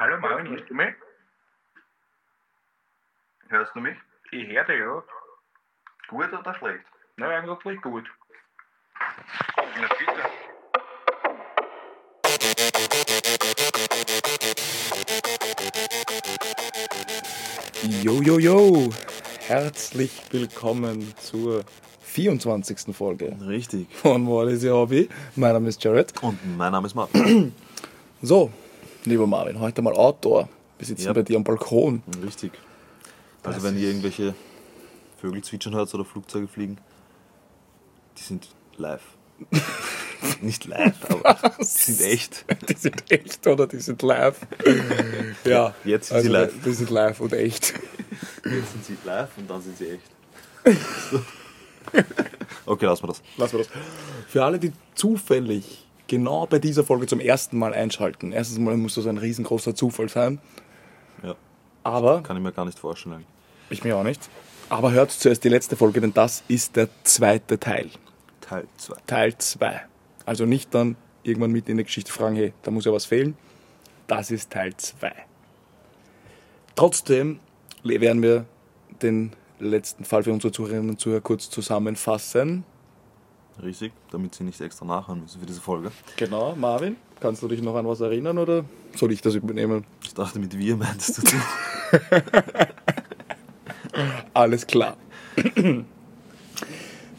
Hallo Marvin, hörst du mich? Hörst du mich? Ich höre dich, ja. Gut oder schlecht? Na, eigentlich gut. Na bitte. Jo, jo, jo! Herzlich willkommen zur 24. Folge Richtig. von What is Your Hobby? Mein Name ist Jared. Und mein Name ist Martin. So, lieber Marvin, heute mal Outdoor. Wir sitzen Ja. bei dir am Balkon. Richtig. Also Das wenn ihr irgendwelche Vögel zwitschern hört oder Flugzeuge fliegen, die sind live. Nicht live, aber die sind echt. Die sind echt oder die sind live? ja, Jetzt sind also, sie live. Die sind live und echt. Jetzt sind sie live und dann sind sie echt. So. Okay, lassen wir das. Lassen wir das. Für alle, die zufällig genau bei dieser Folge zum ersten Mal einschalten. Erstens mal muss das ein riesengroßer Zufall sein. Ja, Aber kann ich mir gar nicht vorstellen. Ich mir auch nicht. Aber hört zuerst die letzte Folge, denn das ist der zweite Teil. Teil 2. Teil 2. Also nicht dann irgendwann mitten in der Geschichte fragen, hey, da muss ja was fehlen. Das ist Teil 2. Trotzdem werden wir den letzten Fall für unsere Zuhörerinnen und Zuhörer kurz zusammenfassen. Richtig, damit sie nicht extra nachhören müssen für diese Folge. Genau, Marvin, kannst du dich noch an was erinnern oder soll ich das übernehmen? Ich dachte, mit wir meintest du du. Alles klar.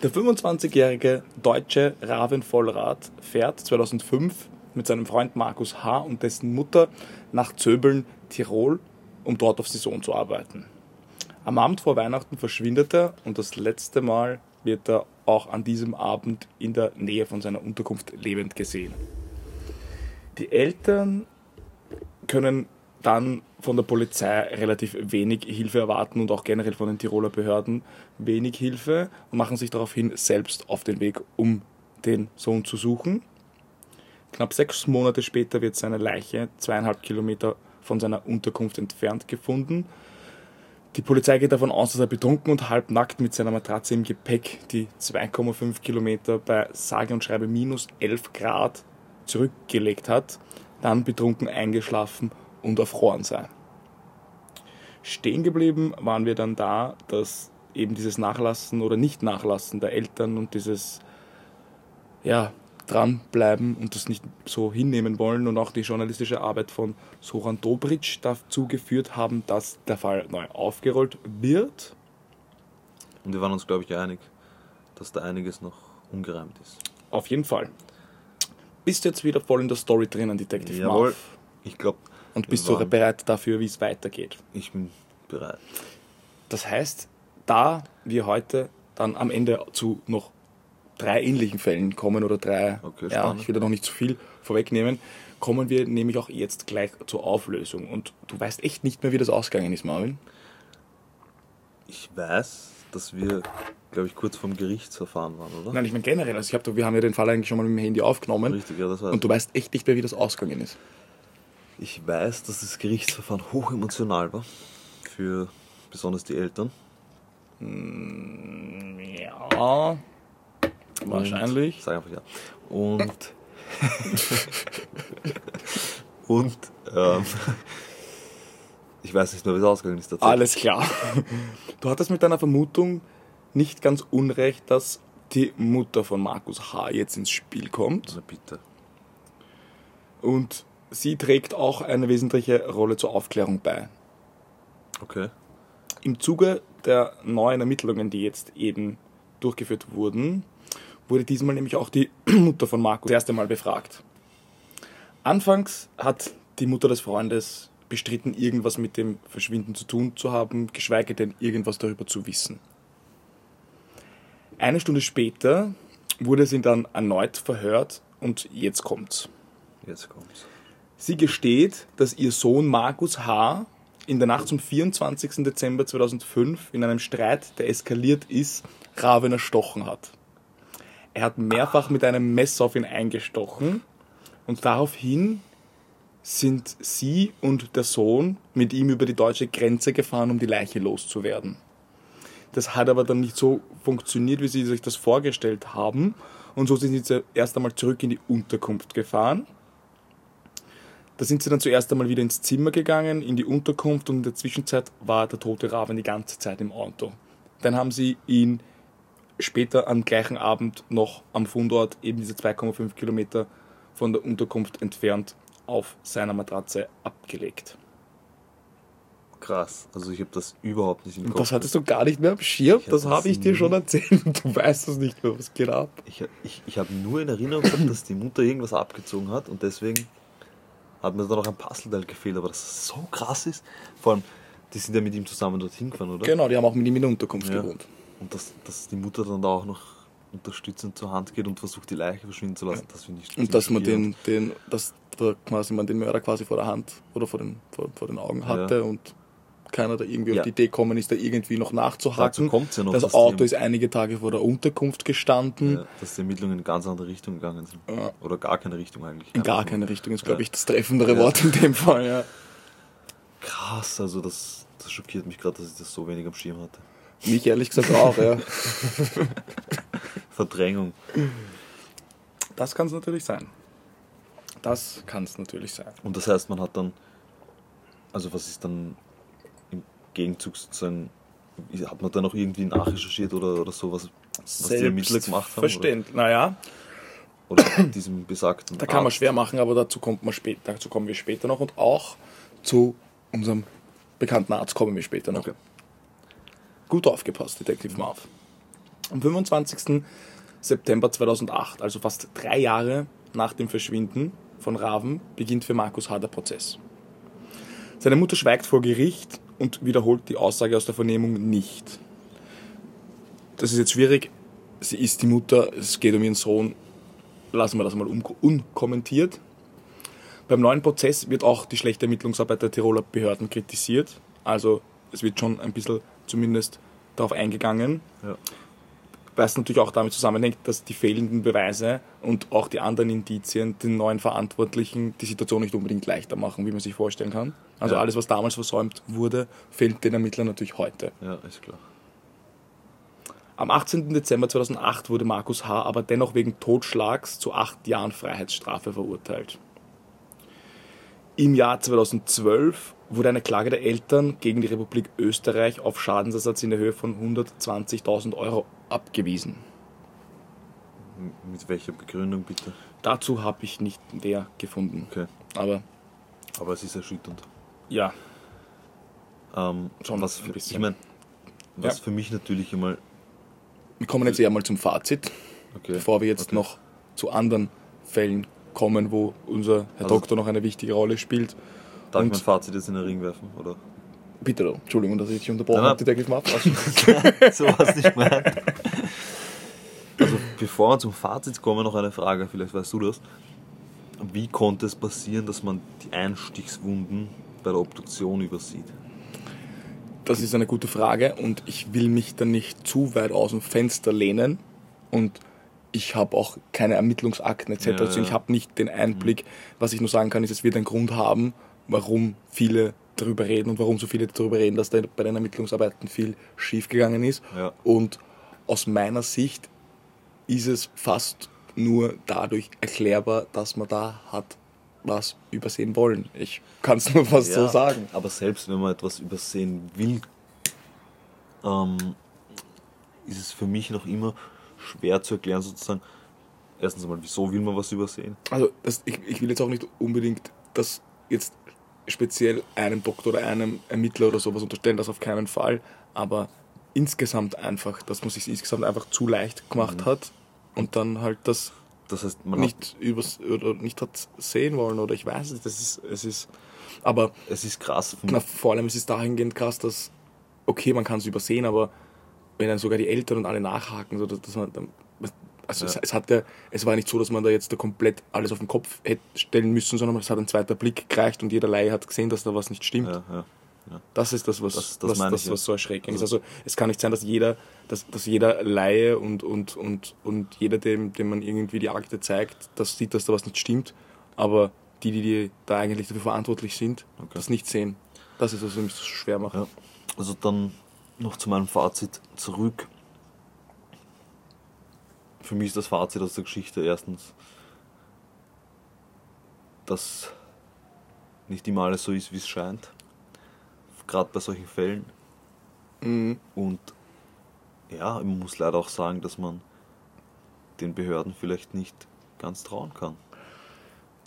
Der 25-jährige deutsche Raven Vollrath fährt 2005 mit seinem Freund Markus H. und dessen Mutter nach Zöbeln, Tirol, um dort auf Saison zu arbeiten. Am Abend vor Weihnachten verschwindet er und das letzte Mal wird er auch an diesem Abend in der Nähe von seiner Unterkunft lebend gesehen. Die Eltern können dann von der Polizei relativ wenig Hilfe erwarten und auch generell von den Tiroler Behörden wenig Hilfe und machen sich daraufhin selbst auf den Weg, um den Sohn zu suchen. Knapp sechs Monate später wird seine Leiche zweieinhalb Kilometer von seiner Unterkunft entfernt gefunden. Die Polizei geht davon aus, dass er betrunken und halbnackt mit seiner Matratze im Gepäck die 2,5 Kilometer bei sage und schreibe minus 11 Grad zurückgelegt hat, dann betrunken eingeschlafen und erfroren sei. Stehen geblieben waren wir dann da, dass eben dieses Nachlassen oder Nicht-Nachlassen der Eltern und dieses ja, dranbleiben und das nicht so hinnehmen wollen und auch die journalistische Arbeit von Soran Dobric dazu geführt haben, dass der Fall neu aufgerollt wird. Und wir waren uns, glaube ich, einig, dass da einiges noch ungereimt ist. Auf jeden Fall. Bist du jetzt wieder voll in der Story drinnen, Detective Jawohl. Marv? Ich glaube, Und bist du bereit dafür, wie es weitergeht? ich bin bereit. Das heißt, da wir heute dann am Ende zu noch drei ähnlichen Fällen kommen oder drei, Okay, ja, ich will da noch nicht zu viel vorwegnehmen, kommen wir nämlich auch jetzt gleich zur Auflösung. Und du weißt echt nicht mehr, wie das ausgegangen ist, Marvin. Ich weiß, dass wir, glaube ich, kurz vorm Gerichtsverfahren waren, oder? Nein, ich meine generell, also ich hab, wir haben ja den Fall eigentlich schon mal mit dem Handy aufgenommen Richtig, ja, das weiß und du weißt echt nicht mehr, wie das ausgegangen ist. Ich weiß, dass das Gerichtsverfahren hoch emotional war. Für besonders die Eltern. Ja, wahrscheinlich. Und, sag einfach ja. Und. und. Ähm, ich weiß nicht mehr, wie es ausgegangen ist tatsächlich. Alles klar. Du hattest mit deiner Vermutung nicht ganz unrecht, dass die Mutter von Markus H. jetzt ins Spiel kommt. Na bitte. Und sie trägt auch eine wesentliche Rolle zur Aufklärung bei. Okay. Im Zuge der neuen Ermittlungen, die jetzt eben durchgeführt wurden, wurde diesmal nämlich auch die Mutter von Markus das erste Mal befragt. Anfangs hat die Mutter des Freundes bestritten, irgendwas mit dem Verschwinden zu tun zu haben, geschweige denn irgendwas darüber zu wissen. Eine Stunde später wurde sie dann erneut verhört und jetzt kommt's. Jetzt kommt's. Sie gesteht, dass ihr Sohn Markus H. in der Nacht zum 24. Dezember 2005 in einem Streit, der eskaliert ist, Raven erstochen hat. Er hat mehrfach mit einem Messer auf ihn eingestochen und daraufhin sind sie und der Sohn mit ihm über die deutsche Grenze gefahren, um die Leiche loszuwerden. Das hat aber dann nicht so funktioniert, wie sie sich das vorgestellt haben. Und so sind sie erst einmal zurück in die Unterkunft gefahren. Da sind sie dann zuerst einmal wieder ins Zimmer gegangen, in die Unterkunft und in der Zwischenzeit war der tote Raven die ganze Zeit im Auto. Dann haben sie ihn später am gleichen Abend noch am Fundort, eben diese 2,5 Kilometer von der Unterkunft entfernt, auf seiner Matratze abgelegt. Krass. Also ich habe das überhaupt nicht im Kopf. das hattest du gar nicht mehr am Schirm? Das habe ich dir schon erzählt und du weißt es nicht mehr. Was geht ab? Ich, ich, ich habe nur in Erinnerung gehabt, dass die Mutter irgendwas abgezogen hat und deswegen hat mir da noch ein Puzzleteil gefehlt, aber dass das so krass ist. Vor allem, die sind ja mit ihm zusammen dorthin gefahren, oder? Genau, die haben auch mit ihm in der Unterkunft Ja. gewohnt. Und dass, dass die Mutter dann da auch noch unterstützend zur Hand geht und versucht, die Leiche verschwinden zu lassen, das finde ich Und dass man den, den, dass da quasi man den Mörder quasi vor der Hand oder vor den, vor, vor den Augen hatte und keiner da irgendwie Ja. auf die Idee gekommen ist, da irgendwie noch Dazu nachzuhaken. kommt's ja noch, das Auto ist einige Tage vor der Unterkunft gestanden. Ja, dass die Ermittlungen in ganz andere Richtung gegangen sind. Ja. Oder gar keine Richtung eigentlich. In gar keine Richtung ist, Ja. glaube ich, das treffendere Ja. Wort in dem Fall. Ja. Krass, also das, das schockiert mich gerade, dass ich das so wenig am Schirm hatte. Mich ehrlich gesagt auch, ja. Verdrängung. Das kann es natürlich sein. Das kann es natürlich sein. Und das heißt, man hat dann, also was ist dann im Gegenzug sozusagen, hat man dann noch irgendwie nachrecherchiert oder, oder so, was, was die Ermittler gemacht haben? Verständlich. Naja, oder diesem besagten da kann man Arzt? schwer machen, aber dazu, kommt man später, dazu kommen wir später noch und auch zu unserem bekannten Arzt kommen wir später noch. Okay. Gut aufgepasst, Detective Marv. Am 25. September 2008, also fast drei Jahre nach dem Verschwinden von Raven, beginnt für Markus H. der Prozess. Seine Mutter schweigt vor Gericht und wiederholt die Aussage aus der Vernehmung nicht. Das ist jetzt schwierig. Sie ist die Mutter, es geht um ihren Sohn. Lassen wir das mal un- unkommentiert. Beim neuen Prozess wird auch die schlechte Ermittlungsarbeit der Tiroler Behörden kritisiert. Also es wird schon ein bisschen zumindest darauf eingegangen. Ja. Was natürlich auch damit zusammenhängt, dass die fehlenden Beweise und auch die anderen Indizien den neuen Verantwortlichen die Situation nicht unbedingt leichter machen, wie man sich vorstellen kann. Also Ja. alles, was damals versäumt wurde, fehlt den Ermittlern natürlich heute. Ja, ist klar. Am 18. Dezember 2008 wurde Markus H. aber dennoch wegen Totschlags zu acht Jahren Freiheitsstrafe verurteilt. Im Jahr 2012 wurde eine Klage der Eltern gegen die Republik Österreich auf Schadensersatz in der Höhe von 120.000 Euro abgewiesen. Mit welcher Begründung bitte? Dazu habe ich nicht mehr gefunden. Okay. Aber Aber es ist erschütternd. ja, Ähm, Schon was für, ich meine, was Ja. für mich natürlich immer. wir kommen jetzt eher mal zum Fazit, Okay. bevor wir jetzt okay. noch zu anderen Fällen kommen, wo unser Herr Also- Doktor noch eine wichtige Rolle spielt. Darf ich mein Fazit jetzt in den Ring werfen? Oder? Bitte, doch. Entschuldigung, dass ich dich unterbrochen habe, Detective Marv. so was nicht gemeint. Also bevor wir zum Fazit kommen, noch eine Frage, vielleicht weißt du das. Wie konnte es passieren, dass man die Einstichswunden bei der Obduktion übersieht? Das ist eine gute Frage und ich will mich da nicht zu weit aus dem Fenster lehnen und ich habe auch keine Ermittlungsakten etc. Ja, also ich ja. habe nicht den Einblick. Was ich nur sagen kann, ist, es wird einen Grund haben, warum viele darüber reden und warum so viele darüber reden, dass da bei den Ermittlungsarbeiten viel schiefgegangen ist. Ja. Und aus meiner Sicht ist es fast nur dadurch erklärbar, dass man da hat was übersehen wollen. Ich kann es nur fast so sagen. Aber selbst wenn man etwas übersehen will, ähm, ist es für mich noch immer schwer zu erklären, sozusagen. Erstens einmal, wieso will man was übersehen? Also das, ich, ich will jetzt auch nicht unbedingt das jetzt speziell einem Doktor oder einem Ermittler oder sowas unterstellen, das auf keinen Fall, aber insgesamt einfach, dass man sich insgesamt einfach zu leicht gemacht hat und dann halt das Das heißt, man nicht übers oder nicht hat sehen wollen oder ich weiß es, das ist es ist aber es ist krass. Na, vor allem ist es dahingehend krass, dass okay, man kann es übersehen, aber wenn dann sogar die Eltern und alle nachhaken, so dass, dass man dann, also es, Ja. es hat ja, es war nicht so, dass man da jetzt da komplett alles auf den Kopf hätte stellen müssen, sondern es hat ein zweiter Blick gereicht und jeder Laie hat gesehen, dass da was nicht stimmt. ja. Das ist das, was, Das- das was, das, ich, ja. was so erschreckend ist. Also es kann nicht sein, dass jeder, dass, dass jeder Laie und, und, und, und jeder, dem, dem man irgendwie die Akte zeigt, das sieht, dass da was nicht stimmt, aber die, die, die da eigentlich dafür verantwortlich sind, Okay. das nicht sehen. Das ist, was mich so schwer macht. Ja. Also dann noch zu meinem Fazit zurück. Für mich ist das Fazit aus der Geschichte erstens, dass nicht immer alles so ist, wie es scheint. Gerade bei solchen Fällen. Mhm. Und ja, man muss leider auch sagen, dass man den Behörden vielleicht nicht ganz trauen kann.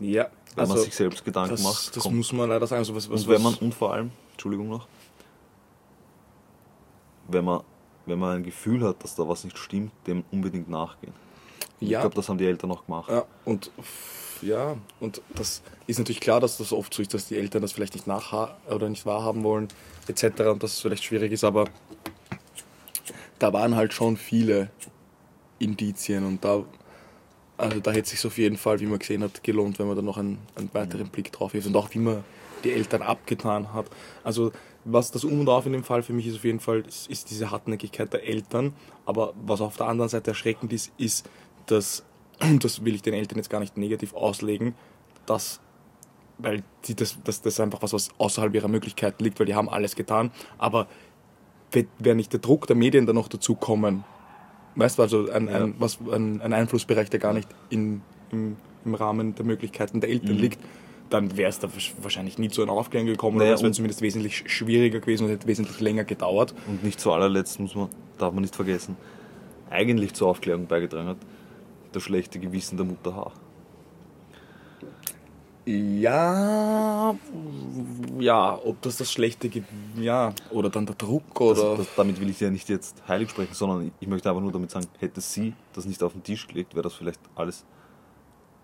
Ja, Wenn man sich selbst Gedanken das, macht. das kommt- muss man leider sagen. Also was, was, und wenn man, und vor allem, Entschuldigung noch, wenn man, wenn man ein Gefühl hat, dass da was nicht stimmt, dem unbedingt nachgehen. Ich ja, glaube, das haben die Eltern auch gemacht. ja, und ja, und das ist natürlich klar, dass das oft so ist, dass die Eltern das vielleicht nicht nachha oder nicht wahrhaben wollen, etc. und dass es vielleicht schwierig ist, aber da waren halt schon viele Indizien und da, also da hätte es sich auf jeden Fall, wie man gesehen hat, gelohnt, wenn man da noch einen, einen weiteren Blick drauf wirft und auch wie man die Eltern abgetan hat. Also was das Um und Auf in dem Fall für mich ist auf jeden Fall, ist, diese Hartnäckigkeit der Eltern, aber was auf der anderen Seite erschreckend ist, ist, dass, das will ich den Eltern jetzt gar nicht negativ auslegen, dass weil die das, das, das ist einfach was, was außerhalb ihrer Möglichkeiten liegt, weil die haben alles getan. Aber wäre nicht der Druck der Medien dann noch dazu kommen, weißt du, also ein, ein, was, ein, ein Einflussbereich, der gar nicht in, im, im Rahmen der Möglichkeiten der Eltern Mhm. liegt, dann wäre es da wahrsch- wahrscheinlich nie zu einer Aufklärung gekommen Naja, oder es wäre zumindest wesentlich sch- schwieriger gewesen und hätte wesentlich länger gedauert. Und nicht zu allerletzt muss man, darf man nicht vergessen, eigentlich zur Aufklärung beigetragen hat, das schlechte Gewissen der Mutter H. Ja, ja, ob das das schlechte, Ge ja, oder dann der Druck Das, oder. das, damit will ich ja nicht jetzt heilig sprechen, sondern ich möchte einfach nur damit sagen, hätte sie das nicht auf den Tisch gelegt, wäre das vielleicht alles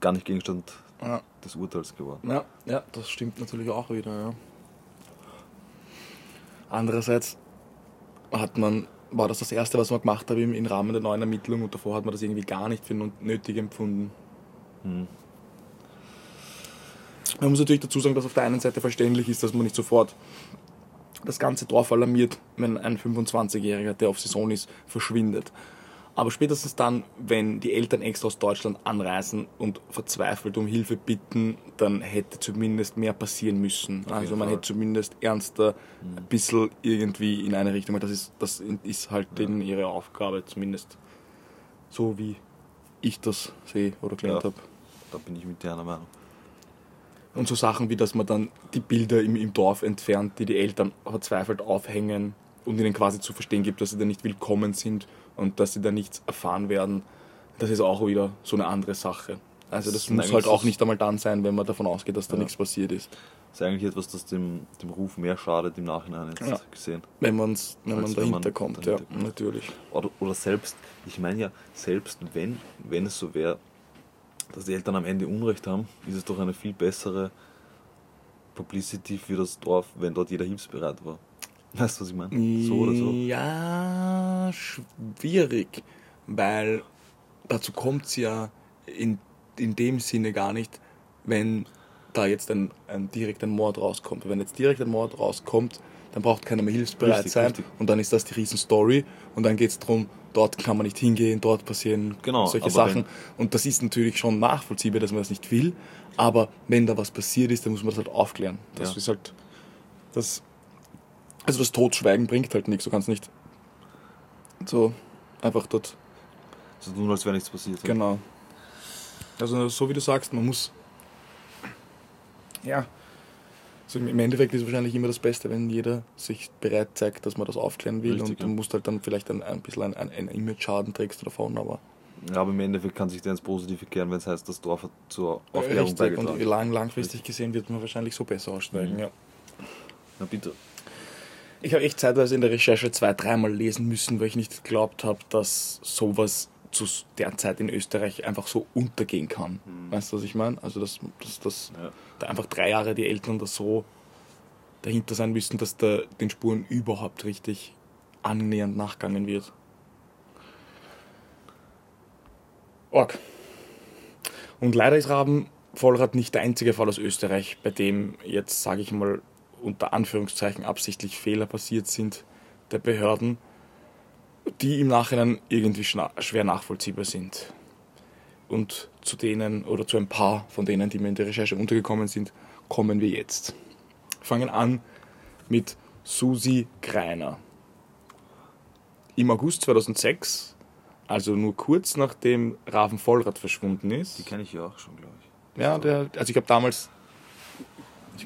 gar nicht Gegenstand ja. des Urteils geworden. Ja, ja, das stimmt natürlich auch wieder, ja. Andererseits hat man, war das das Erste, was man gemacht hat im, im Rahmen der neuen Ermittlung und davor hat man das irgendwie gar nicht für nötig empfunden. Hm. Man muss natürlich dazu sagen, dass auf der einen Seite verständlich ist, dass man nicht sofort das ganze Dorf alarmiert, wenn ein 25-Jähriger, der auf Saison ist, verschwindet. Aber spätestens dann, wenn die Eltern extra aus Deutschland anreisen und verzweifelt um Hilfe bitten, dann hätte zumindest mehr passieren müssen. Auf Also man Fall. hätte zumindest ernster ein bisschen irgendwie in eine Richtung, das ist, das ist halt denen ihre Aufgabe, zumindest so wie ich das sehe oder gelernt Ja. habe. Da bin ich mit dir einer Meinung. Und so Sachen wie, dass man dann die Bilder im, im Dorf entfernt, die die Eltern verzweifelt aufhängen und ihnen quasi zu verstehen gibt, dass sie da nicht willkommen sind und dass sie da nichts erfahren werden. Das ist auch wieder so eine andere Sache. Also das ist muss halt auch nicht einmal dann sein, wenn man davon ausgeht, dass da Ja. nichts passiert ist. Das ist eigentlich etwas, das dem, dem Ruf mehr schadet im Nachhinein jetzt Ja. gesehen. Wenn, man's, wenn man wenn man dahinter kommt, dahinter ja, kommt. natürlich. Oder, oder selbst, ich meine ja, selbst wenn, wenn es so wäre, dass die Eltern am Ende Unrecht haben, ist es doch eine viel bessere Publicity für das Dorf, wenn dort jeder hilfsbereit war. Weißt du, was ich meine? So oder so. Ja, schwierig, weil dazu kommt es ja in, in dem Sinne gar nicht, wenn da jetzt ein, ein direkt ein Mord rauskommt. Wenn jetzt direkt ein Mord rauskommt, dann braucht keiner mehr hilfsbereit Richtig, sein richtig. und dann ist das die Riesenstory und dann geht es darum, dort kann man nicht hingehen, dort passieren Genau, solche Sachen und das ist natürlich schon nachvollziehbar, dass man das nicht will, aber wenn da was passiert ist, dann muss man das halt aufklären. Das Ja. ist halt das also das Totschweigen bringt halt nichts, du kannst nicht so einfach dort, So tun, als wäre nichts passiert. genau. Also so wie du sagst, man muss, ja, also im Endeffekt ist wahrscheinlich immer das Beste, wenn jeder sich bereit zeigt, dass man das aufklären will Richtig, und ja. du musst halt dann vielleicht ein, ein bisschen ein, ein, ein Image-Schaden trägst davon, aber Ja, aber im Endeffekt kann sich der ins Positive kehren, wenn es heißt, das Dorf hat zur Aufklärung richtig beigetragen. und lang, langfristig gesehen wird man wahrscheinlich so besser aussteigen, Mhm. ja. Na bitte. Ich habe echt zeitweise in der Recherche zwei, dreimal lesen müssen, weil ich nicht geglaubt habe, dass sowas zu der Zeit in Österreich einfach so untergehen kann. Weißt du, was ich meine? Also, dass, dass, dass Ja. da einfach drei Jahre die Eltern da so dahinter sein müssen, dass da den Spuren überhaupt richtig annähernd nachgegangen wird. Org. Und leider ist Raben Vollrad nicht der einzige Fall aus Österreich, bei dem jetzt, sage ich mal, unter Anführungszeichen absichtlich Fehler passiert sind der Behörden, die im Nachhinein irgendwie schwer nachvollziehbar sind. Und zu denen oder zu ein paar von denen, die mir in der Recherche untergekommen sind, kommen wir jetzt. Wir fangen an mit Susi Greiner. Im August 2006, also nur kurz nachdem Raven Vollrad verschwunden ist, Die kenne ich ja auch schon, glaube ich. Ja, der, also ich habe damals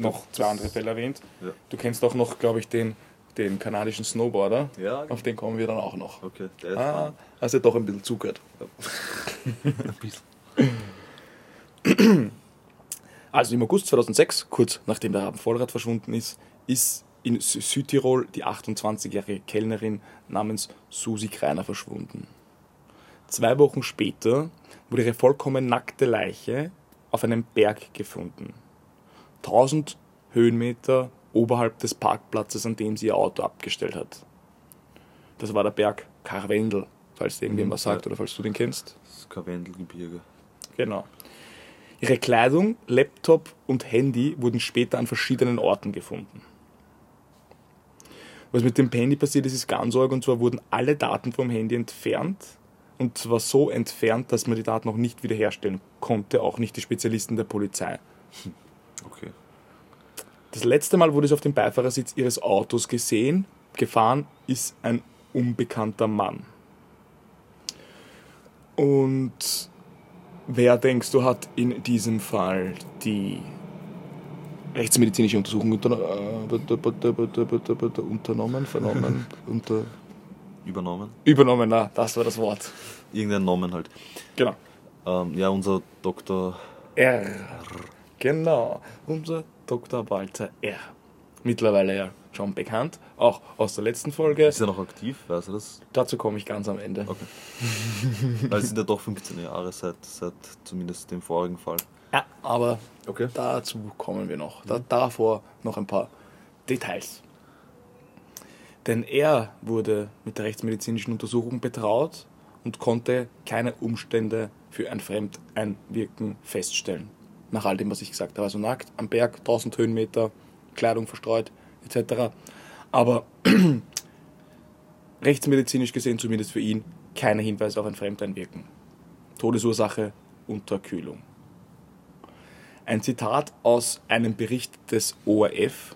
noch zwei andere Fälle erwähnt. Ja. Du kennst auch noch, glaube ich, den, den kanadischen Snowboarder. Ja, Auf den kommen wir dann auch noch. okay. Der ist Ah, ja doch ein bisschen zugehört. ein bisschen. Also im August 2006, kurz nachdem der Vollrad verschwunden ist, ist in Sü- Südtirol die 28-jährige Kellnerin namens Susi Kreiner verschwunden. Zwei Wochen später wurde ihre vollkommen nackte Leiche auf einem Berg gefunden. 1000 Höhenmeter oberhalb des Parkplatzes, an dem sie ihr Auto abgestellt hat. Das war der Berg Karwendel, falls dir irgendjemand was sagt oder falls du den kennst. Das Karwendelgebirge. Genau. Ihre Kleidung, Laptop und Handy wurden später an verschiedenen Orten gefunden. Was mit dem Handy passiert ist, ist ganz arg und zwar wurden alle Daten vom Handy entfernt und zwar so entfernt, dass man die Daten auch nicht wiederherstellen konnte, auch nicht die Spezialisten der Polizei. Okay. Das letzte Mal wurde es auf dem Beifahrersitz ihres Autos gesehen. Gefahren ist ein unbekannter Mann. Und wer denkst du hat in diesem Fall die rechtsmedizinische Untersuchung unter, äh, unternommen, vernommen, unter, Übernommen. übernommen? Na, das war das Wort. Irgendein Namen halt. Genau. Ähm, ja, unser Doktor. R. Genau, unser Dr. Walter R. Mittlerweile ja schon bekannt, auch aus der letzten Folge. Ist er noch aktiv? Weißt du das? Dazu komme ich ganz am Ende. Okay. Weil es sind ja doch 15 Jahre seit, seit zumindest dem vorigen Fall. Ja, aber Okay. dazu kommen wir noch. Da, davor noch ein paar Details. Denn er wurde mit der rechtsmedizinischen Untersuchung betraut und konnte keine Umstände für ein Fremdeinwirken feststellen. Nach all dem, was ich gesagt habe. Also nackt am Berg, 1000 Höhenmeter, Kleidung verstreut, etc. Aber rechtsmedizinisch gesehen, zumindest für ihn, keine Hinweise auf ein Fremdeinwirken. Todesursache Unterkühlung. Ein Zitat aus einem Bericht des ORF.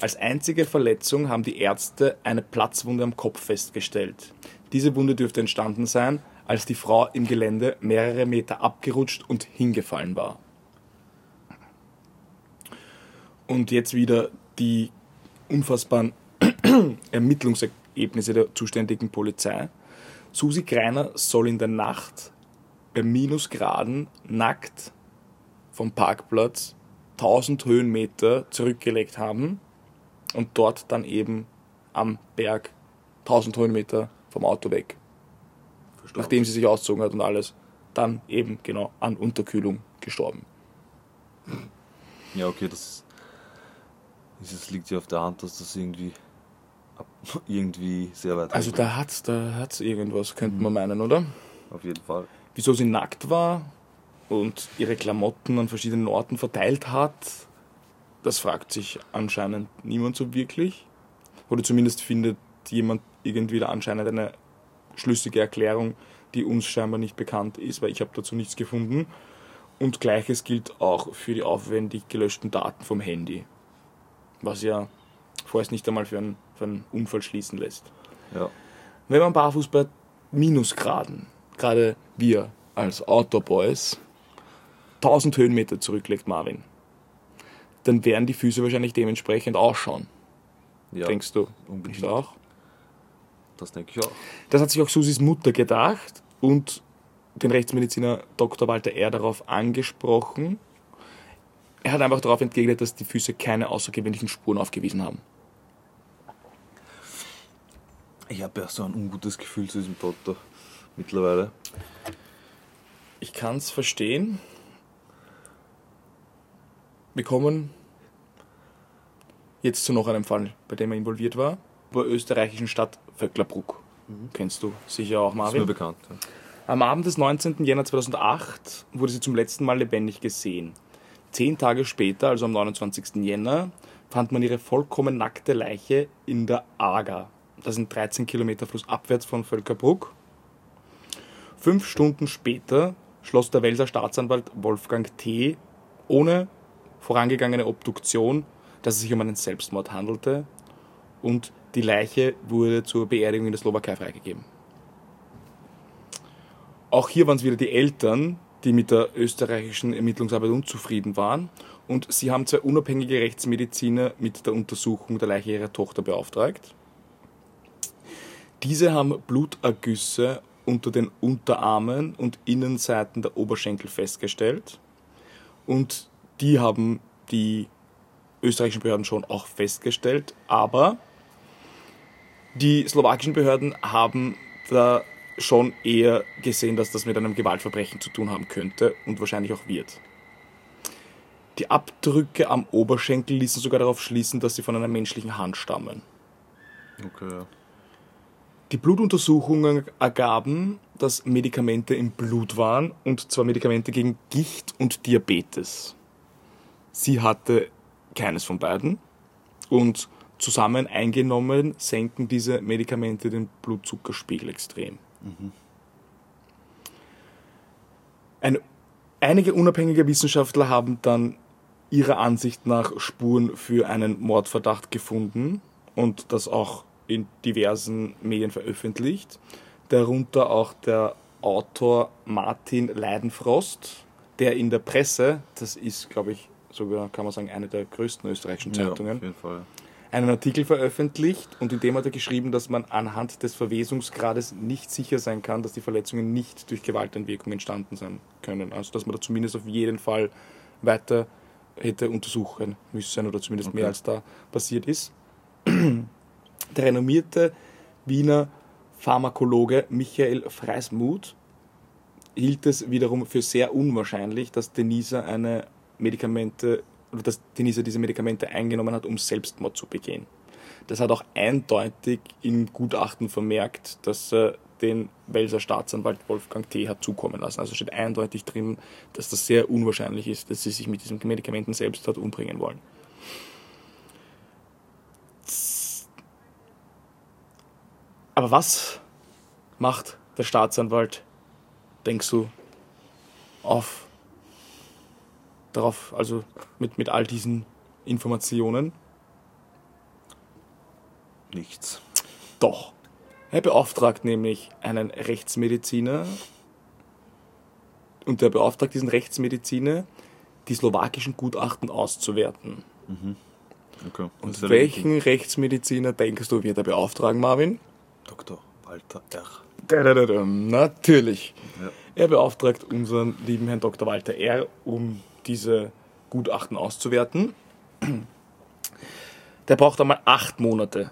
Als einzige Verletzung haben die Ärzte eine Platzwunde am Kopf festgestellt. Diese Wunde dürfte entstanden sein, als die Frau im Gelände mehrere Meter abgerutscht und hingefallen war. Und jetzt wieder die unfassbaren Ermittlungsergebnisse der zuständigen Polizei. Susi Greiner soll in der Nacht bei Minusgraden nackt vom Parkplatz 1000 Höhenmeter zurückgelegt haben und dort dann eben am Berg 1000 Höhenmeter vom Auto weg, nachdem sie sich ausgezogen hat und alles, dann eben genau an Unterkühlung gestorben. Ja, okay, das, ist- es liegt ja auf der Hand, dass das irgendwie, irgendwie sehr weit Also da hat's, da hat's irgendwas, könnte man meinen, oder? Auf jeden Fall. Wieso sie nackt war und ihre Klamotten an verschiedenen Orten verteilt hat, das fragt sich anscheinend niemand so wirklich. Oder zumindest findet jemand irgendwie da anscheinend eine schlüssige Erklärung, die uns scheinbar nicht bekannt ist, weil ich habe dazu nichts gefunden. Und gleiches gilt auch für die aufwendig gelöschten Daten vom Handy. Was ja vorerst nicht einmal für einen, für einen Unfall schließen lässt. Ja. Wenn man barfuß bei Minusgraden, gerade wir als Outdoor-Boys, 1000 Höhenmeter zurücklegt, Marvin, dann werden die Füße wahrscheinlich dementsprechend ausschauen. ja Denkst du unbedingt. nicht auch? Das denke ich auch. Das hat sich auch Susis Mutter gedacht und den Rechtsmediziner Dr. Walter R. darauf angesprochen. Er hat einfach darauf entgegnet, dass die Füße keine außergewöhnlichen Spuren aufgewiesen haben. Ich habe ja so ein ungutes Gefühl zu diesem Doktor mittlerweile. Ich kann es verstehen. Wir kommen jetzt zu noch einem Fall, bei dem er involviert war. Bei österreichischen Stadt Vöcklerbruck. Kennst du sicher auch, Ist mir Marvin? bekannt. Ja. Am Abend des 19. Jänner 2008 wurde sie zum letzten Mal lebendig gesehen. Zehn Tage später, also am 29. Jänner, fand man ihre vollkommen nackte Leiche in der Aga. Das sind 13 Kilometer flussabwärts von Völkerbruck. Fünf Stunden später schloss der Welser Staatsanwalt Wolfgang T. ohne vorangegangene Obduktion, dass es sich um einen Selbstmord handelte und die Leiche wurde zur Beerdigung in der Slowakei freigegeben. Auch hier waren es wieder die Eltern, die mit der österreichischen Ermittlungsarbeit unzufrieden waren. Und sie haben zwei unabhängige Rechtsmediziner mit der Untersuchung der Leiche ihrer Tochter beauftragt. Diese haben Blutergüsse unter den Unterarmen und Innenseiten der Oberschenkel festgestellt. Und die haben die österreichischen Behörden schon auch festgestellt. Aber die slowakischen Behörden haben da schon eher gesehen, dass das mit einem Gewaltverbrechen zu tun haben könnte und wahrscheinlich auch wird. Die Abdrücke am Oberschenkel ließen sogar darauf schließen, dass sie von einer menschlichen Hand stammen. Okay. Die Blutuntersuchungen ergaben, dass Medikamente im Blut waren, und zwar Medikamente gegen Gicht und Diabetes. Sie hatte keines von beiden und zusammen eingenommen senken diese Medikamente den Blutzuckerspiegel extrem. Ein, einige unabhängige Wissenschaftler haben dann ihrer Ansicht nach Spuren für einen Mordverdacht gefunden und das auch in diversen Medien veröffentlicht. Darunter auch der Autor Martin Leidenfrost, der in der Presse, das ist, glaube ich, sogar, kann man sagen, eine der größten österreichischen ja, Zeitungen, auf jeden Fall. Einen Artikel veröffentlicht und in dem hat er geschrieben, dass man anhand des Verwesungsgrades nicht sicher sein kann, dass die Verletzungen nicht durch Gewalteinwirkung entstanden sein können. Also dass man da zumindest auf jeden Fall weiter hätte untersuchen müssen oder zumindest mehr Okay. als da passiert ist. Der renommierte Wiener Pharmakologe Michael Freismuth hielt es wiederum für sehr unwahrscheinlich, dass Denisa eine Medikamente oder dass Denisa diese Medikamente eingenommen hat, um Selbstmord zu begehen. Das hat auch eindeutig im Gutachten vermerkt, dass er den Welser Staatsanwalt Wolfgang T. hat zukommen lassen. Also steht eindeutig drin, dass das sehr unwahrscheinlich ist, dass sie sich mit diesen Medikamenten selbst hat umbringen wollen. Aber was macht der Staatsanwalt, denkst du, auf darauf, also mit, mit all diesen Informationen? Nichts. Doch. Er beauftragt nämlich einen Rechtsmediziner und der beauftragt diesen Rechtsmediziner, die slowakischen Gutachten auszuwerten. Okay. Das Und welchen Rechtsmediziner denkst du, wird er beauftragen, Marvin? Dr. Walter R. Dadadadam, Natürlich. Ja. Er beauftragt unseren lieben Herrn Dr. Walter R., um diese Gutachten auszuwerten. Der braucht einmal acht Monate,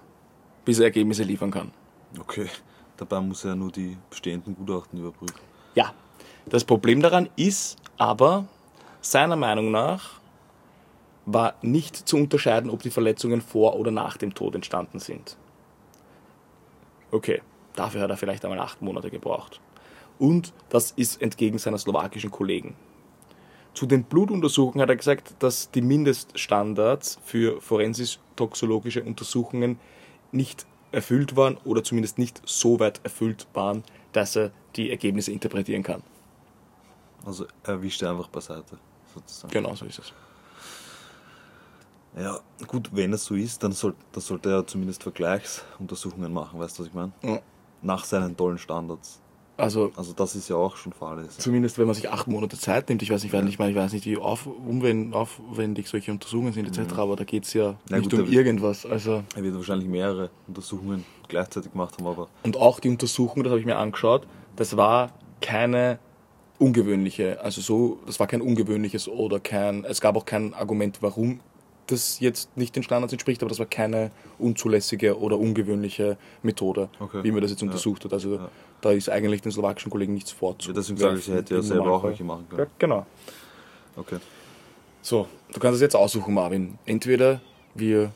bis er Ergebnisse liefern kann. Okay. Dabei muss er nur die bestehenden Gutachten überprüfen. Ja, das Problem daran ist aber, seiner Meinung nach war nicht zu unterscheiden, ob die Verletzungen vor oder nach dem Tod entstanden sind. Okay, dafür hat er vielleicht einmal acht Monate gebraucht. Und das ist entgegen seiner slowakischen Kollegen. Zu den Blutuntersuchungen hat er gesagt, dass die Mindeststandards für forensisch-toxologische Untersuchungen nicht erfüllt waren oder zumindest nicht so weit erfüllt waren, dass er die Ergebnisse interpretieren kann. Also er wischt er einfach beiseite, sozusagen. Genau so ist es. Ja, gut, wenn es so ist, dann, soll, dann sollte er zumindest Vergleichsuntersuchungen machen, weißt du, was ich meine? Ja. Nach seinen tollen Standards. Also Also das ist ja auch schon fahrlässig. zumindest wenn man sich acht Monate Zeit nimmt, ich weiß nicht, ich weiß nicht, ich weiß nicht wie auf, aufwendig solche Untersuchungen sind etc., aber da geht es ja Na nicht gut, um irgendwas. Also, Er wird wahrscheinlich mehrere Untersuchungen gleichzeitig gemacht haben, aber und auch die Untersuchung, das habe ich mir angeschaut, das war keine ungewöhnliche, also so, das war kein ungewöhnliches oder kein, es gab auch kein Argument, warum das jetzt nicht den Standards entspricht, aber das war keine unzulässige oder ungewöhnliche Methode, Okay. wie man das jetzt Ja. untersucht hat. Also Ja. Da ist eigentlich den slowakischen Kollegen nichts ja, vorzuwerfen. deswegen sage ich, hätte ja selber auch welche machen Ja, können. genau. Okay. So, du kannst es jetzt aussuchen, Marvin. Entweder wir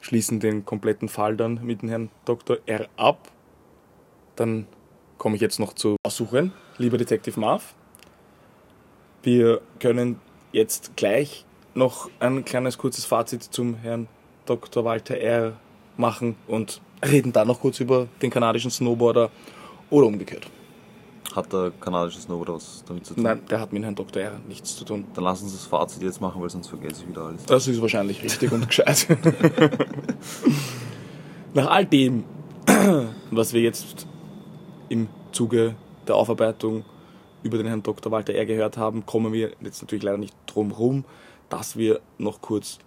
schließen den kompletten Fall dann mit dem Herrn Dr. R ab, dann komme ich jetzt noch zu Aussuchen, lieber Detective Marv. Wir können jetzt gleich noch ein kleines kurzes Fazit zum Herrn Dr. Walter R machen und reden dann noch kurz über den kanadischen Snowboarder oder umgekehrt. Hat der kanadische Snowboarder was damit zu tun? Nein, der hat mit Herrn Dr. R nichts zu tun. Dann lass uns das Fazit jetzt machen, weil sonst vergesse ich wieder alles. Das ist wahrscheinlich richtig und gescheit. Nach all dem, was wir jetzt im Zuge der Aufarbeitung über den Herrn Dr. Walter R. gehört haben, kommen wir jetzt natürlich leider nicht drum rum, dass wir noch kurz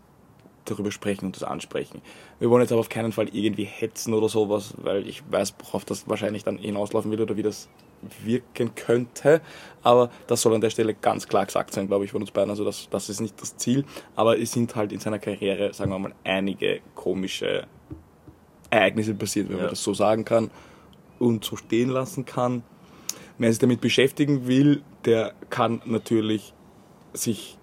darüber sprechen und das ansprechen. Wir wollen jetzt aber auf keinen Fall irgendwie hetzen oder sowas, weil ich weiß, worauf das wahrscheinlich dann hinauslaufen wird oder wie das wirken könnte. Aber das soll an der Stelle ganz klar gesagt sein, glaube ich, von uns beiden. Also das, das ist nicht das Ziel. Aber es sind halt in seiner Karriere, sagen wir mal, einige komische Ereignisse passiert, wenn Ja. man das so sagen kann und so stehen lassen kann. Wer sich damit beschäftigen will, der kann natürlich sich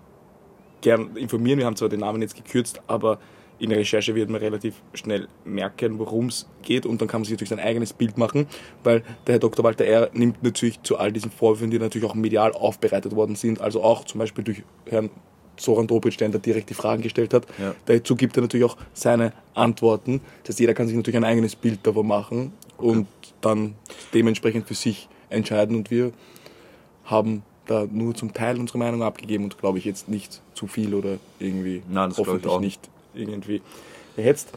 gern informieren. Wir haben zwar den Namen jetzt gekürzt, aber in der Recherche wird man relativ schnell merken, worum es geht und dann kann man sich natürlich sein eigenes Bild machen, weil der Herr Dr. Walter R. nimmt natürlich zu all diesen Vorwürfen, die natürlich auch medial aufbereitet worden sind, also auch zum Beispiel durch Herrn Soran Dobritsch, der direkt die Fragen gestellt hat, Ja. dazu gibt er natürlich auch seine Antworten. Das heißt, jeder kann sich natürlich ein eigenes Bild davon machen und dann dementsprechend für sich entscheiden und wir haben da nur zum Teil unsere Meinung abgegeben und glaube ich jetzt nicht zu viel oder irgendwie Nein, das glaube ich hoffentlich auch nicht irgendwie gehetzt.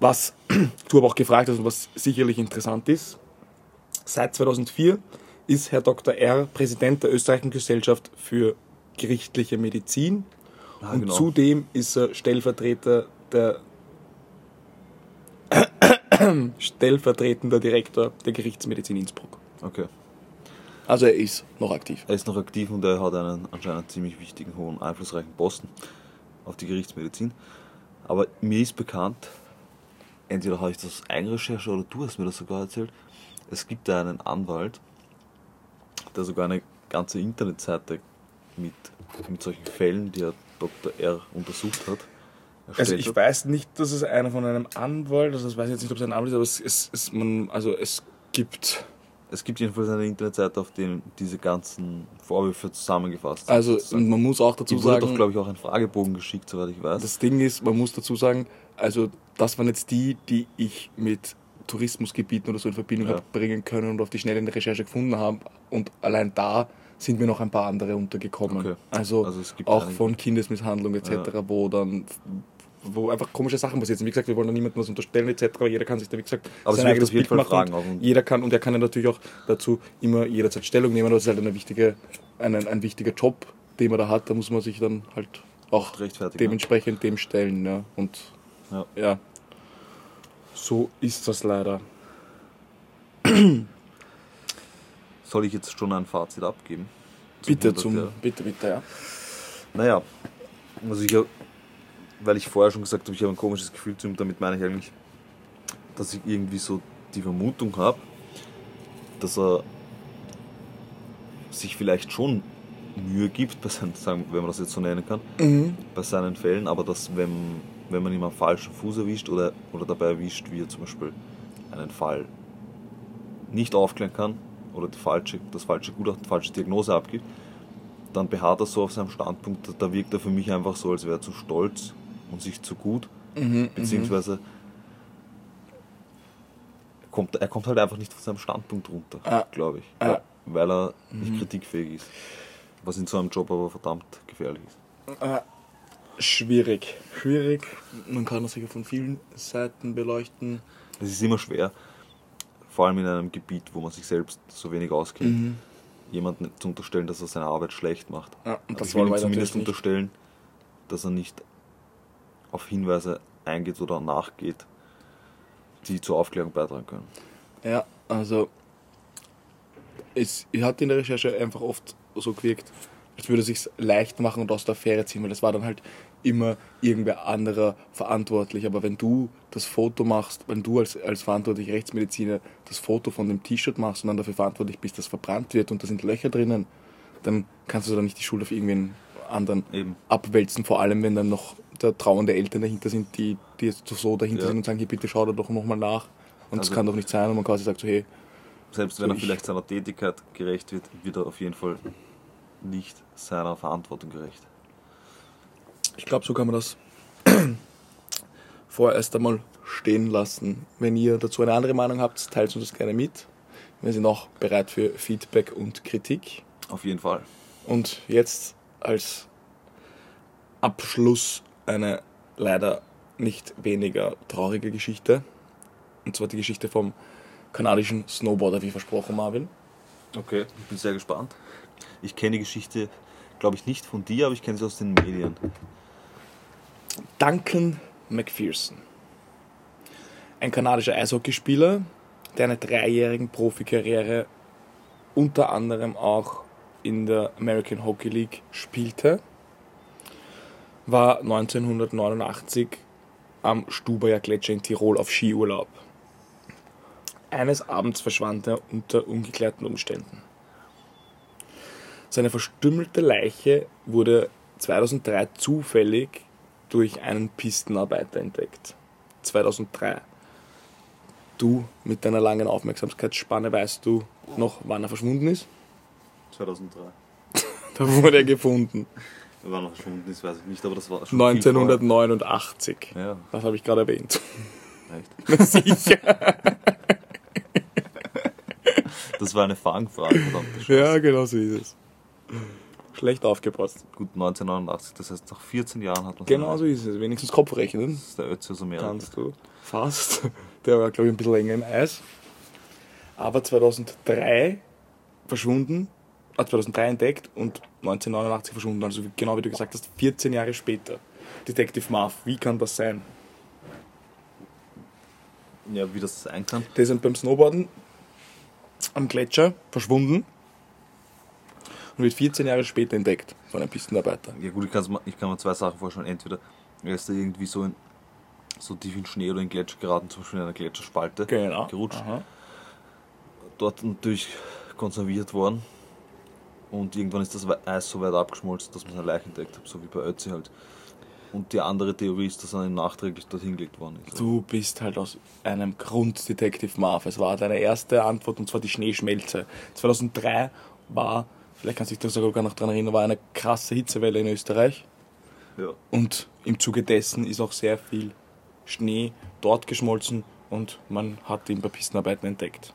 Was du aber auch gefragt hast und was sicherlich interessant ist, seit 2004 ist Herr Dr. R. Präsident der Österreichischen Gesellschaft für gerichtliche Medizin Ah, und genau. zudem ist er Stellvertreter der stellvertretender Direktor der Gerichtsmedizin Innsbruck. Okay. Also er ist noch aktiv. Er ist noch aktiv und er hat einen anscheinend ziemlich wichtigen, hohen, einflussreichen Posten auf die Gerichtsmedizin. Aber mir ist bekannt, entweder habe ich das Eigenrecherche oder du hast mir das sogar erzählt, es gibt da einen Anwalt, der sogar eine ganze Internetseite mit, mit solchen Fällen, die er Dr. R. untersucht hat, Also ich hat. weiß nicht, dass es einer von einem Anwalt, also ich weiß jetzt nicht, ob es ein Anwalt ist, aber es, es, es, man, also es gibt, Es gibt jedenfalls eine Internetseite, auf der diese ganzen Vorwürfe zusammengefasst sind. also sozusagen. man muss auch dazu Die wurde sagen, doch, glaube ich, auch ein Fragebogen geschickt, soweit ich weiß. das Ding ist, man muss dazu sagen, also das waren jetzt die, die ich mit Tourismusgebieten oder so in Verbindung Ja. habe bringen können und auf die schnelle in der Recherche gefunden haben und allein da sind mir noch ein paar andere untergekommen. Okay. Also, Also es gibt auch von Kindesmisshandlung etc., Ja. wo dann wo einfach komische Sachen passiert sind. Wie gesagt, wir wollen da niemandem was unterstellen etc., jeder kann sich da, wie gesagt, Aber sein wird eigenes Bild machen. Fragen und- jeder kann, und er kann ja natürlich auch dazu immer jederzeit Stellung nehmen, das ist halt eine wichtige, ein, ein wichtiger Job, den man da hat, da muss man sich dann halt auch rechtfertigen. dementsprechend dem stellen. Ja. Und Ja. ja, so ist das leider. Soll ich jetzt schon ein Fazit abgeben? Bitte 100 zum, bitte, bitte, ja. Naja, also ich weil ich vorher schon gesagt habe, ich habe ein komisches Gefühl zu ihm, damit meine ich eigentlich, dass ich irgendwie so die Vermutung habe, dass er sich vielleicht schon Mühe gibt, bei seinen, sagen, wenn man das jetzt so nennen kann, Mhm. bei seinen Fällen, aber dass wenn, wenn man ihm am falschen Fuß erwischt oder, oder dabei erwischt, wie er zum Beispiel einen Fall nicht aufklären kann oder die falsche, das falsche Gutachten, die falsche Diagnose abgibt, dann beharrt er so auf seinem Standpunkt, da wirkt er für mich einfach so, als wäre er zu stolz und sich zu gut, Mhm. beziehungsweise kommt, er kommt halt einfach nicht von seinem Standpunkt runter, Ah. glaube ich, Ah. weil er nicht kritikfähig ist, was in so einem Job aber verdammt gefährlich ist. Äh, schwierig. Schwierig. Man kann das sicher von vielen Seiten beleuchten. Es ist immer schwer, vor allem in einem Gebiet, wo man sich selbst so wenig auskennt, Mhm. jemandem zu unterstellen, dass er seine Arbeit schlecht macht. Ja, und Also das ich will wollen ihm wir zumindest natürlich nicht. unterstellen, dass er nicht auf Hinweise eingeht oder nachgeht, die zur Aufklärung beitragen können. Ja, also es hat in der Recherche einfach oft so gewirkt, als würde es sich leicht machen und aus der Affäre ziehen, weil es war dann halt immer irgendwer anderer verantwortlich. Aber wenn du das Foto machst, wenn du als, als verantwortlicher Rechtsmediziner das Foto von dem T-Shirt machst und dann dafür verantwortlich bist, dass verbrannt wird und da sind Löcher drinnen, dann kannst du da nicht die Schuld auf irgendwen anderen Eben. abwälzen, vor allem wenn dann noch der trauernde Eltern dahinter sind, die, die jetzt so dahinter Ja. sind und sagen, hier bitte schau da doch nochmal nach. Und das Also- kann doch nicht sein und man quasi sagt so, hey, Selbst So wenn er ich- vielleicht seiner Tätigkeit gerecht wird, wird er auf jeden Fall nicht seiner Verantwortung gerecht. ich glaube, so kann man das vorerst einmal stehen lassen. Wenn ihr dazu eine andere Meinung habt, teilt uns das gerne mit. Wir sind auch bereit für Feedback und Kritik. Auf jeden Fall. Und jetzt als Abschluss eine leider nicht weniger traurige Geschichte. Und zwar die Geschichte vom kanadischen Snowboarder, wie versprochen, Marvin. Okay, ich bin sehr gespannt. Ich kenne die Geschichte, glaube ich, nicht von dir, aber ich kenne sie aus den Medien. Duncan McPherson. Ein kanadischer Eishockeyspieler, der eine dreijährige Profikarriere unter anderem auch in der American Hockey League spielte, war 1989 am Stubaier Gletscher in Tirol auf Skiurlaub. Eines Abends verschwand er unter ungeklärten Umständen. Seine verstümmelte Leiche wurde 2003 zufällig durch einen Pistenarbeiter entdeckt. 2003. Du mit deiner langen Aufmerksamkeitsspanne weißt du noch, wann er verschwunden ist? 2003. Da wurde er gefunden. Wann er verschwunden ist, weiß ich nicht, aber das war schon viel 1989. vorher. Das habe ich gerade erwähnt. Ja, echt. Sicher. Das war eine Fangfrage, verdammte Scheiße. Ja, genau so ist es. Schlecht aufgepasst. Gut, 1989, das heißt, nach 14 Jahren hat man Genau so ist es. Wenigstens Kopf rechnen. Das ist der Ötzi aus Amerika. Kannst du. Fast. Der war, glaube ich, ein bisschen länger im Eis. Aber 2003 verschwunden, 2003 entdeckt und 1989 verschwunden. Also genau wie du gesagt hast, 14 Jahre später. Detective Marv, wie kann das sein? Ja, wie das sein kann. Der ist beim Snowboarden am Gletscher verschwunden und wird 14 Jahre später entdeckt von einem Pistenarbeiter. Ja gut, ich, ich kann mir zwei Sachen vorstellen. Entweder er ist da irgendwie so, in, so tief in Schnee oder in Gletscher geraten, zum Beispiel in einer Gletscherspalte Genau. gerutscht. Aha. Dort natürlich konserviert worden. Und irgendwann ist das Eis so weit abgeschmolzen, dass man seine Leiche entdeckt hat, so wie bei Ötzi halt. Und die andere Theorie ist, dass er ihm nachträglich dorthin gelegt worden ist. Du bist halt aus einem Grund Detective Marv. Es war deine erste Antwort und zwar die Schneeschmelze. 2003 war, vielleicht kannst du dich sogar noch dran erinnern, war eine krasse Hitzewelle in Österreich. Ja. Und im Zuge dessen ist auch sehr viel Schnee dort geschmolzen und man hat ihn bei Pistenarbeiten entdeckt.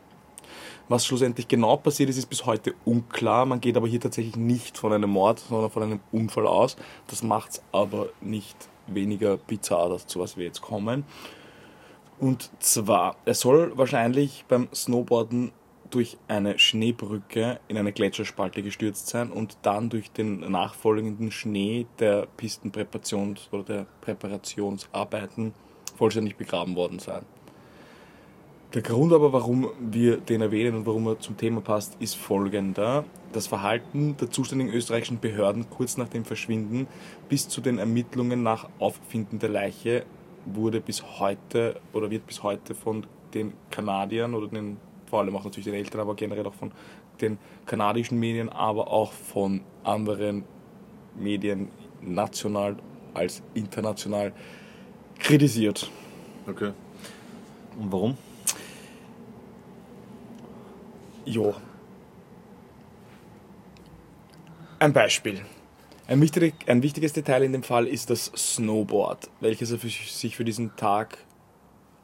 Was schlussendlich genau passiert ist, ist bis heute unklar. Man geht aber hier tatsächlich nicht von einem Mord, sondern von einem Unfall aus. Das macht es aber nicht weniger bizarr, zu was wir jetzt kommen. Und zwar, er soll wahrscheinlich beim Snowboarden durch eine Schneebrücke in eine Gletscherspalte gestürzt sein und dann durch den nachfolgenden Schnee der Pistenpräparations- oder der Präparationsarbeiten vollständig begraben worden sein. Der Grund aber, warum wir den erwähnen und warum er zum Thema passt, ist folgender. Das Verhalten der zuständigen österreichischen Behörden kurz nach dem Verschwinden bis zu den Ermittlungen nach Auffinden der Leiche wurde bis heute oder wird bis heute von den Kanadiern oder den, vor allem auch natürlich den Eltern, aber generell auch von den kanadischen Medien, aber auch von anderen Medien national als international kritisiert. Okay. Und warum? Jo. Ein Beispiel. Ein, wichtig, ein wichtiges Detail in dem Fall ist das Snowboard, welches er für, sich für diesen Tag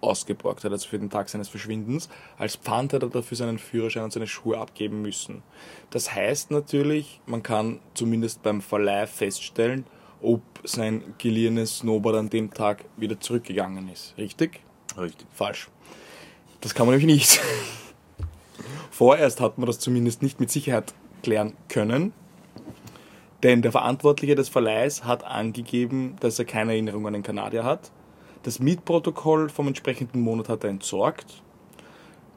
ausgeborgt hat, also für den Tag seines Verschwindens. Als Pfand hat er dafür seinen Führerschein und seine Schuhe abgeben müssen. Das heißt natürlich, man kann zumindest beim Verleih feststellen, ob sein geliehenes Snowboard an dem Tag wieder zurückgegangen ist. Richtig? Richtig. Falsch. Das kann man nämlich nicht. Vorerst hat man das zumindest nicht mit Sicherheit klären können, denn der Verantwortliche des Verleihs hat angegeben, dass er keine Erinnerung an den Kanadier hat. Das Mietprotokoll vom entsprechenden Monat hat er entsorgt.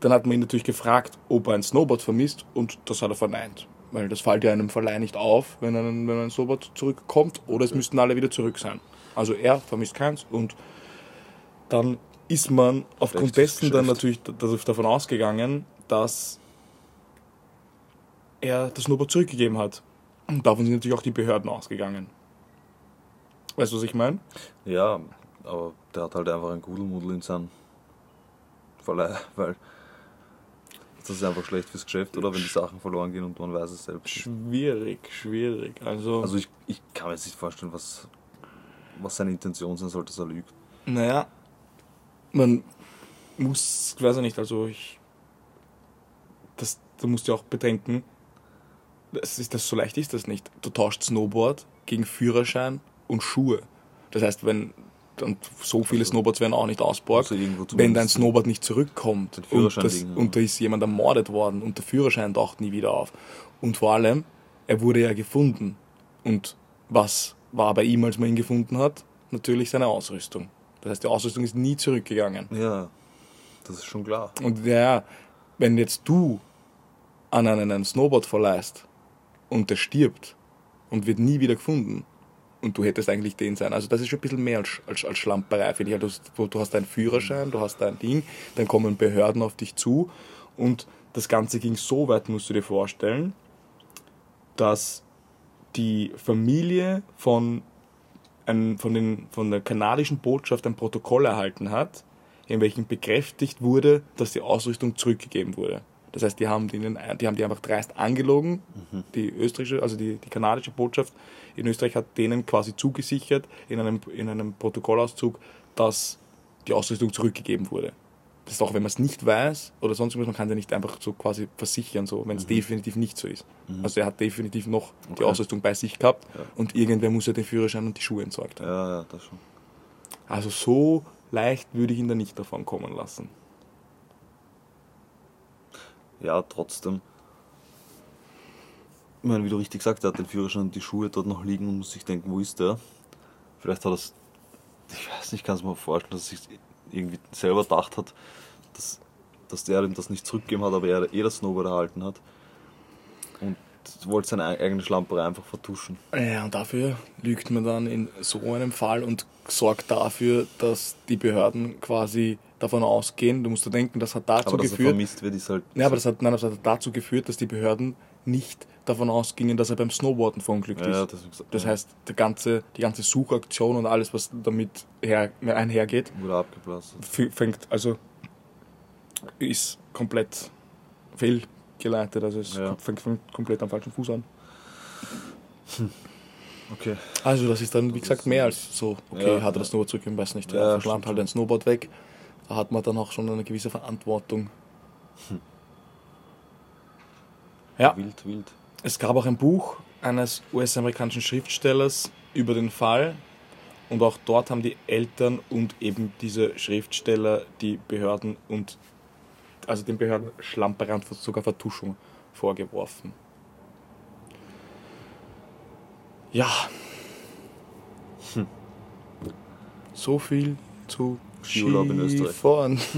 Dann hat man ihn natürlich gefragt, ob er ein Snowboard vermisst und das hat er verneint. Weil das fällt ja einem Verleih nicht auf, wenn ein, wenn ein Snowboard zurückkommt oder es müssten alle wieder zurück sein. Also er vermisst keins und dann ist man aufgrund dessen dann natürlich davon ausgegangen, dass er das Snowboard zurückgegeben hat. Und davon sind natürlich auch die Behörden ausgegangen. Weißt du, was ich meine? Ja, aber der hat halt einfach ein Gudelmudel in seinem Verleih, weil das ist einfach schlecht fürs Geschäft, oder? Wenn die Sachen verloren gehen und man weiß es selbst. Schwierig, schwierig. Also, Also ich, ich kann mir jetzt nicht vorstellen, was, was seine Intention sein sollte, dass er lügt. naja, man muss, weiß ich nicht, also ich, du musst ja auch bedenken, das ist das so leicht ist das nicht. Du tauscht Snowboard gegen Führerschein und Schuhe. Das heißt, wenn und so viele Snowboards werden auch nicht ausborgt. Also wenn dein Snowboard nicht zurückkommt und, das, liegen, ja. und da ist jemand ermordet worden und der Führerschein taucht nie wieder auf. Und vor allem, er wurde ja gefunden. Und was war bei ihm, als man ihn gefunden hat? Natürlich seine Ausrüstung. Das heißt, die Ausrüstung ist nie zurückgegangen. Ja, das ist schon klar. Und ja, wenn jetzt du an einen ein Snowboard verleihst und der stirbt und wird nie wieder gefunden und du hättest eigentlich den sein. Also das ist schon ein bisschen mehr als, als, als Schlamperei, finde ich. Also du, du hast deinen Führerschein, du hast dein Ding, dann kommen Behörden auf dich zu und das Ganze ging so weit, musst du dir vorstellen, dass die Familie von, ein, von, den, von der kanadischen Botschaft ein Protokoll erhalten hat, in welchem bekräftigt wurde, dass die Ausrüstung zurückgegeben wurde. Das heißt, die haben die, die, haben die einfach dreist angelogen. Die österreichische, also die, die kanadische Botschaft in Österreich hat denen quasi zugesichert in einem, in einem Protokollauszug, dass die Ausrüstung zurückgegeben wurde. Das ist auch, wenn man es nicht weiß oder sonst irgendwas, man kann ja nicht einfach so quasi versichern, so, wenn es definitiv nicht so ist. Also er hat definitiv noch die Okay. Ausrüstung bei sich gehabt Ja. und irgendwer muss ja den Führerschein und die Schuhe entsorgt haben. Ja, ja, das schon. Also so leicht würde ich ihn da nicht davon kommen lassen. Ja, trotzdem. Ich meine, wie du richtig sagst, er hat den Führerschein und die Schuhe dort noch liegen und muss sich denken, wo ist der? Vielleicht hat er es, ich weiß nicht, kann es mir vorstellen, dass er sich irgendwie selber gedacht hat, dass, dass der ihm das nicht zurückgegeben hat, aber er eh das Snowboard erhalten hat. Und wollte seine eigene Schlamperei einfach vertuschen. Ja, und dafür lügt man dann in so einem Fall und sorgt dafür, dass die Behörden quasi davon ausgehen, du musst dir denken, das hat dazu Aber er geführt, vermisst wird, ist halt. ja, aber das hat, nein, das hat dazu geführt, dass die Behörden nicht davon ausgingen, dass er beim Snowboarden verunglückt ja, ist. das, Das ja, heißt, der ganze, die ganze Suchaktion und alles, was damit her, einhergeht, wurde abgeblasen. fängt, also ist komplett fehlgeleitet, also es Ja. fängt, fängt komplett am falschen Fuß an. Okay. Also das ist dann, wie gesagt, mehr als so, okay, Ja, hat er das Snowboard zurückgegeben, weiß nicht, Ja, er verschlammt halt ein Snowboard weg, da hat man dann auch schon eine gewisse Verantwortung. Ja, Wild, wild. es gab auch ein Buch eines US-amerikanischen Schriftstellers über den Fall und auch dort haben die Eltern und eben diese Schriftsteller die Behörden und also den Behörden Schlamperei und sogar Vertuschung vorgeworfen. Ja. So viel zu Skiurlaub in Österreich. Skifahren.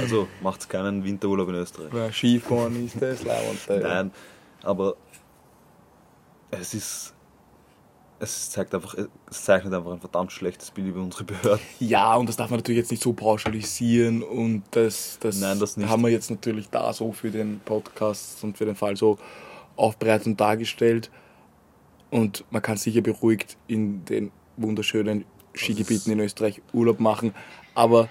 Also macht's keinen Winterurlaub in Österreich. Ja, Skifahren ist das Leibwand. Nein, aber es ist. Es zeigt einfach, es zeichnet einfach ein verdammt schlechtes Bild über unsere Behörden. Ja, und das darf man natürlich jetzt nicht so pauschalisieren und das, das, Nein, das haben wir jetzt natürlich da so für den Podcast und für den Fall so aufbereitet und dargestellt. Und man kann sicher beruhigt in den wunderschönen Skigebieten in Österreich Urlaub machen. Aber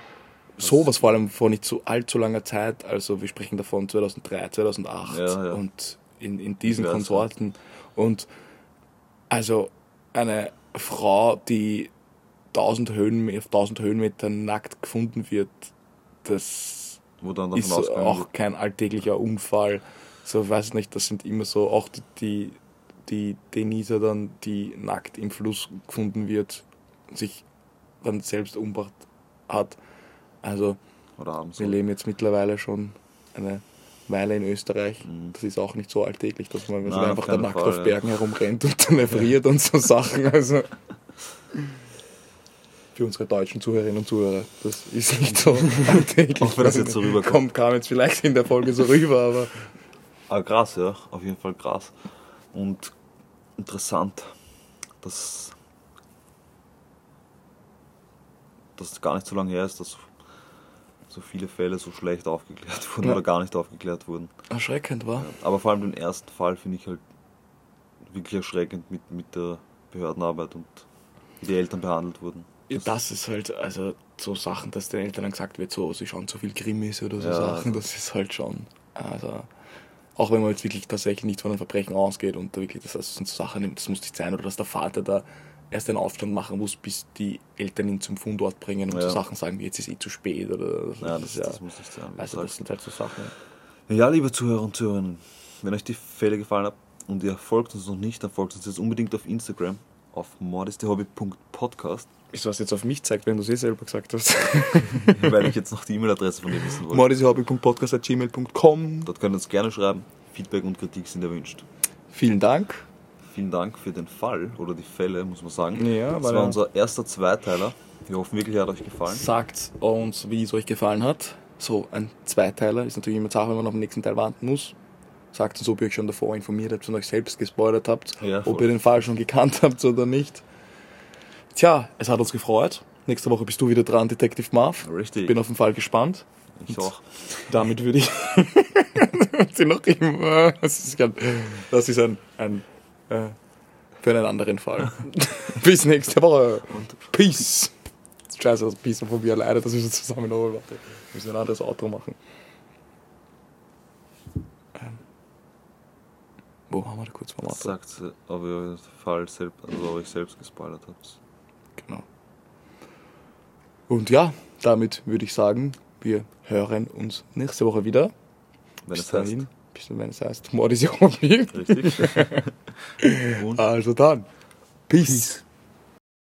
sowas vor allem vor nicht so allzu langer Zeit, also wir sprechen davon 2003, 2008 Ja, ja. und in, in diesen. Konsorten. Und also eine Frau, die 1000 Höhen, auf 1000 Höhenmetern nackt gefunden wird, das ist auch wird. kein alltäglicher Unfall. So, weiß nicht, das sind immer so, auch die, die, die Denisa dann, die nackt im Fluss gefunden wird, sich dann selbst umgebracht hat. Also, wir leben jetzt mittlerweile schon eine Weile in Österreich. Mhm. Das ist auch nicht so alltäglich, dass man Nein, einfach da nackt Fall, auf ja. Bergen herumrennt und dann erfriert und so Sachen. Also für unsere deutschen Zuhörerinnen und Zuhörer, das ist nicht so alltäglich. Auch wenn das jetzt so rüberkommt. Kommt, kam jetzt vielleicht in der Folge so rüber, aber Aber krass, ja, auf jeden Fall krass. Und interessant, dass dass es gar nicht so lange her ist, dass so viele Fälle so schlecht aufgeklärt wurden Ja. oder gar nicht aufgeklärt wurden. erschreckend war. Aber vor allem den ersten Fall finde ich halt wirklich erschreckend mit, mit der Behördenarbeit und wie die Eltern behandelt wurden. Ja, das ist halt, also so Sachen, dass den Eltern dann gesagt wird, so, sie schauen zu viel Krimis oder so Ja, Sachen, also- das ist halt schon, also, auch wenn man jetzt wirklich tatsächlich nicht von einem Verbrechen ausgeht und da wirklich, das, das sind so Sachen, das muss nicht sein, oder dass der Vater da erst einen Aufstand machen muss, bis die Eltern ihn zum Fundort bringen und Ja. so Sachen sagen wie, jetzt ist eh zu spät, oder, Ja, das, das, ist das muss sein. wie also das sind halt so Sachen. Ja, liebe Zuhörer und Zuhörerinnen, wenn euch die Fälle gefallen haben und ihr folgt uns noch nicht, dann folgt uns jetzt unbedingt auf Instagram. auf mordistehobby.podcast, Wieso was jetzt auf mich zeigt, wenn du es eh selber gesagt hast? weil ich jetzt noch die E-Mail-Adresse von dir wissen wollte. mordisehobby.podcast.gmail.com Dort könnt ihr uns gerne schreiben. Feedback und Kritik sind erwünscht. Vielen Dank. Vielen Dank für den Fall oder die Fälle, muss man sagen. Ja, das war er- unser erster Zweiteiler. Wir hoffen wirklich, er hat euch gefallen. Sagt uns, wie es euch gefallen hat. So, ein Zweiteiler ist natürlich immer Sache, wenn man auf den nächsten Teil warten muss. Sagt uns, ob ihr euch schon davor informiert habt und euch selbst gespoilert habt, Ja, ob ihr den Fall schon gekannt habt oder nicht. Tja, es hat uns gefreut. Nächste Woche bist du wieder dran, Detective Marv. Richtig. Bin auf den Fall gespannt. ich auch. Damit würde ich. Sie noch immer. Das ist, ein, das ist ein, ein äh, für einen anderen Fall. Bis nächste Woche. Und Peace. Scheiße, das Peace von mir alleine, das müssen wir zusammen noch. Warte, wir müssen ein anderes Outro machen. Ähm, wo haben wir da kurz vom Outro? Sagt, ob ihr Fall selbst, also euch selbst gespoilert habt. Genau. Und ja, damit würde ich sagen, wir hören uns nächste Woche wieder. Wenn Bis es heißt. dahin, bis wenn es heißt, Mord ist ja Hobby. Richtig. Also dann, Peace.